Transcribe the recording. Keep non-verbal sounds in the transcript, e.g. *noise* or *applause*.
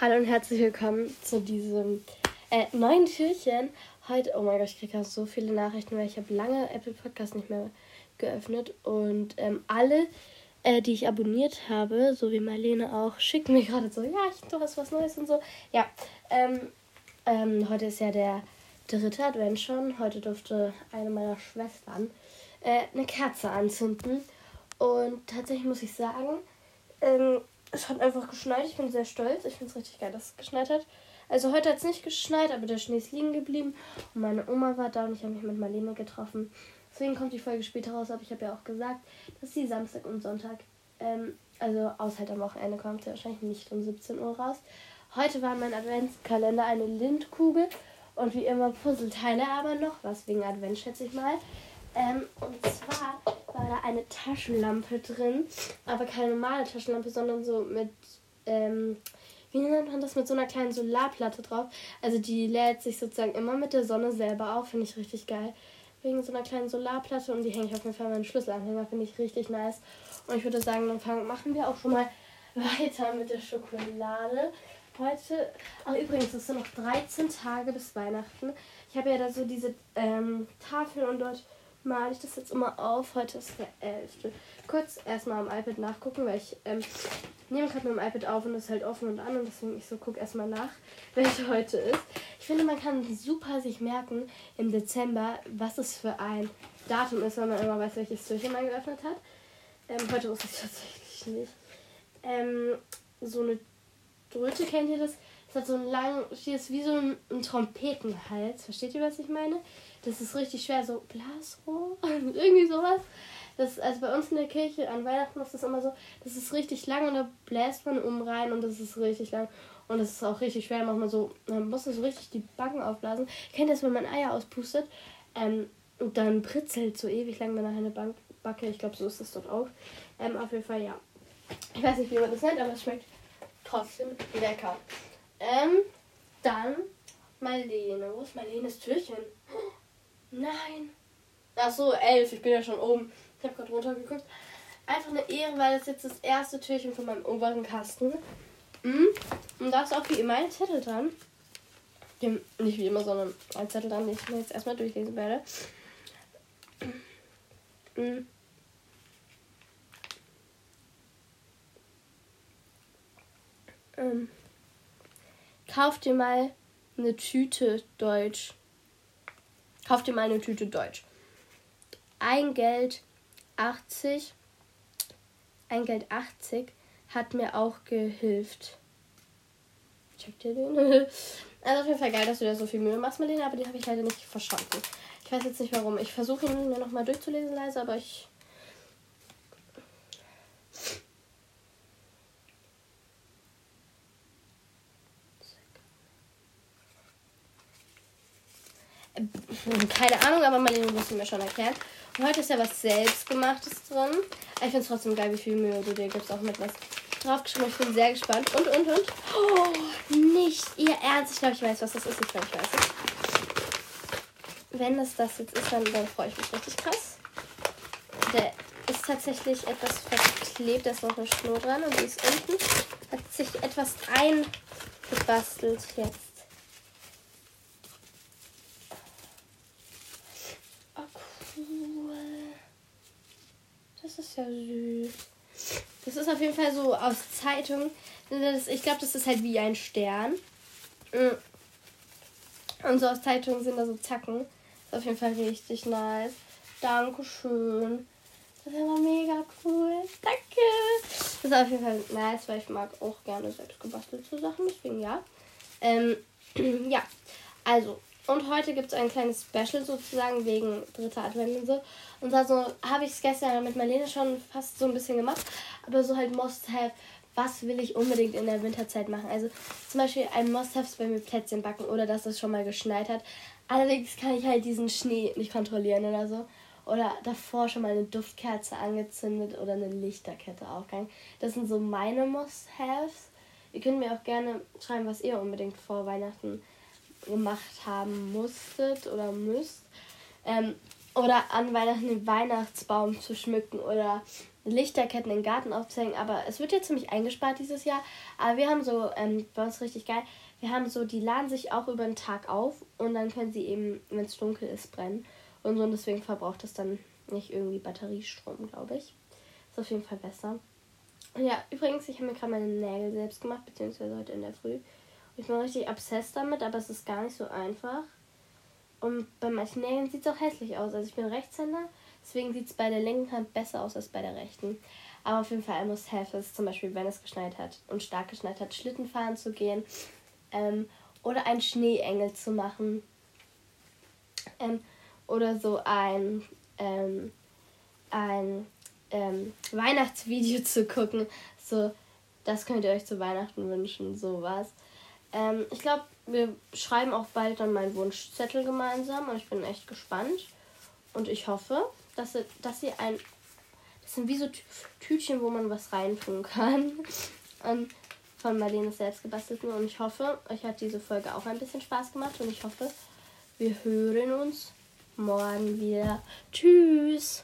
Hallo und herzlich willkommen zu diesem äh, neuen Türchen. Heute, oh mein Gott, ich kriege so viele Nachrichten, weil ich habe lange Apple Podcast nicht mehr geöffnet und ähm, alle, äh, die ich abonniert habe, so wie Marlene auch, schicken mir gerade so, ja, ich du hast was Neues und so. Ja, ähm, ähm, heute ist ja der dritte Advent schon. Heute durfte eine meiner Schwestern äh, eine Kerze anzünden und tatsächlich muss ich sagen, ähm, es hat einfach geschneit. Ich bin sehr stolz. Ich finde es richtig geil, dass es geschneit hat. Also heute hat es nicht geschneit, aber der Schnee ist liegen geblieben. Und meine Oma war da und ich habe mich mit Marlene getroffen. Deswegen kommt die Folge später raus, aber ich habe ja auch gesagt, dass sie Samstag und Sonntag, ähm, also außer halt am Wochenende kommt sie wahrscheinlich nicht um 17 Uhr raus. Heute war mein Adventskalender eine Lindkugel und wie immer Puzzleteile, aber noch was wegen Advent, schätze ich mal. Ähm, und zwar war da eine Taschenlampe drin, aber keine normale Taschenlampe, sondern so mit, ähm, wie nennt man das, mit so einer kleinen Solarplatte drauf. Also die lädt sich sozusagen immer mit der Sonne selber auf, finde ich richtig geil. Wegen so einer kleinen Solarplatte und die hänge ich auf jeden Fall meinen Schlüsselanhänger, finde ich richtig nice. Und ich würde sagen, dann fangen, machen wir auch schon mal *laughs* weiter mit der Schokolade. Heute, ach übrigens, es sind noch 13 Tage bis Weihnachten. Ich habe ja da so diese ähm, Tafel und dort male ich das jetzt immer auf. Heute ist der 11. Kurz erstmal am iPad nachgucken, weil ich ähm, nehme gerade mit dem iPad auf und es ist halt offen und an und deswegen ich so gucke erstmal nach, *laughs* welche heute ist. Ich finde, man kann super sich merken im Dezember, was es für ein Datum ist, wenn man immer weiß, welches Türchen man geöffnet hat. Ähm, heute wusste ich *laughs* tatsächlich nicht. Ähm, so eine Dröte, kennt ihr das? Es hat so einen langen, ist wie so ein, ein Trompetenhals. Versteht ihr, was ich meine? Das ist richtig schwer, so Blasrohr, *laughs* irgendwie sowas. Das, also bei uns in der Kirche an Weihnachten ist das immer so, das ist richtig lang und da bläst man um rein und das ist richtig lang. Und das ist auch richtig schwer, manchmal so, man muss so richtig die Backen aufblasen. Kennt das, wenn man Eier auspustet? Ähm, und dann britzelt so ewig lang danach eine Bank Backe. Ich glaube, so ist das dort auch. Ähm, auf jeden Fall, ja. Ich weiß nicht, wie man das nennt, aber es schmeckt trotzdem lecker. Ähm, dann Marlene. Wo ist Marlenes Türchen? Nein. Ach so, elf. Ich bin ja schon oben. Ich habe gerade runtergeguckt. Einfach eine Ehre, weil das jetzt das erste Türchen von meinem oberen Kasten. Mhm. Und da ist auch wie immer ein Zettel dran. Nicht wie immer, sondern ein Zettel dran, den ich mir jetzt erstmal durchlesen werde. Mhm. Ähm. Kauf dir mal eine Tüte Deutsch. Kauf dir mal eine Tüte Deutsch. Ein Geld 80. Ein Geld 80 hat mir auch gehilft. Checkt ihr den? *laughs* also auf jeden Fall geil, dass du dir so viel Mühe machst, Marlene, aber die habe ich leider nicht verstanden. Ich weiß jetzt nicht warum. Ich versuche ihn mir nochmal durchzulesen leise, aber ich keine Ahnung, aber Marlene musste mir schon erklären. Und heute ist ja was Selbstgemachtes drin. Ich finde es trotzdem geil, wie viel Mühe du dir gibst, auch mit was draufgeschrieben. Ich bin sehr gespannt. Und, und, und. Oh, nicht ihr Ernst. Ich glaube, ich weiß, was das ist. Ich glaube, ich weiß es. Wenn es das jetzt ist, dann, dann freue ich mich richtig krass. Der ist tatsächlich etwas verklebt. Da ist noch eine Schnur dran und die ist unten. Hat sich etwas eingebastelt jetzt. Das ist ja süß. Das ist auf jeden Fall so aus Zeitung. ich glaube, das ist halt wie ein Stern. Mm. Und so aus Zeitungen sind da so Zacken. Das ist auf jeden Fall richtig nice. Dankeschön. Das ist aber mega cool. Danke. Das ist auf jeden Fall nice, weil ich mag auch gerne selbst gebastelte Sachen. Deswegen ja. Ähm, *clears throat* ja, also und heute gibt es ein kleines Special sozusagen wegen dritter Advent und so. Und da so habe ich es gestern mit Marlene schon fast so ein bisschen gemacht. Aber so halt Must-Have, was will ich unbedingt in der Winterzeit machen? Also zum Beispiel ein Must-Have ist bei mir Plätzchen backen oder dass es schon mal geschneit hat. Allerdings kann ich halt diesen Schnee nicht kontrollieren oder so. Oder davor schon mal eine Duftkerze angezündet oder eine Lichterkette aufgegangen. Das sind so meine Must-Haves. Ihr könnt mir auch gerne schreiben, was ihr unbedingt vor Weihnachten gemacht haben musstet oder müsst. Ähm, oder an Weihnachten den Weihnachtsbaum zu schmücken oder Lichterketten im Garten aufzuhängen. Aber es wird jetzt ziemlich eingespart dieses Jahr. Aber wir haben so, ähm, bei uns richtig geil, wir haben so, die laden sich auch über den Tag auf und dann können sie eben, wenn es dunkel ist, brennen. Und so und deswegen verbraucht es dann nicht irgendwie Batteriestrom, glaube ich. Ist auf jeden Fall besser. Ja, übrigens, ich habe mir gerade meine Nägel selbst gemacht, beziehungsweise heute in der Früh. Ich bin richtig obsessed damit, aber es ist gar nicht so einfach. Und bei manchen Nägeln sieht es auch hässlich aus. Also ich bin Rechtshänder, deswegen sieht es bei der linken Hand besser aus als bei der rechten. Aber auf jeden Fall muss have ist zum Beispiel, wenn es geschneit hat und stark geschneit hat, Schlitten fahren zu gehen ähm, oder einen Schneeengel zu machen. Ähm, oder so ein, ähm, ein ähm, Weihnachtsvideo *laughs* zu gucken. So, das könnt ihr euch zu Weihnachten wünschen, sowas. Ähm, ich glaube, wir schreiben auch bald dann meinen Wunschzettel gemeinsam und ich bin echt gespannt. Und ich hoffe, dass ihr, dass ihr ein. Das sind wie so Tütchen, wo man was reintun kann. Und *laughs* von Marlenes selbst gebastelten. Und ich hoffe, euch hat diese Folge auch ein bisschen Spaß gemacht. Und ich hoffe, wir hören uns morgen wieder. Tschüss.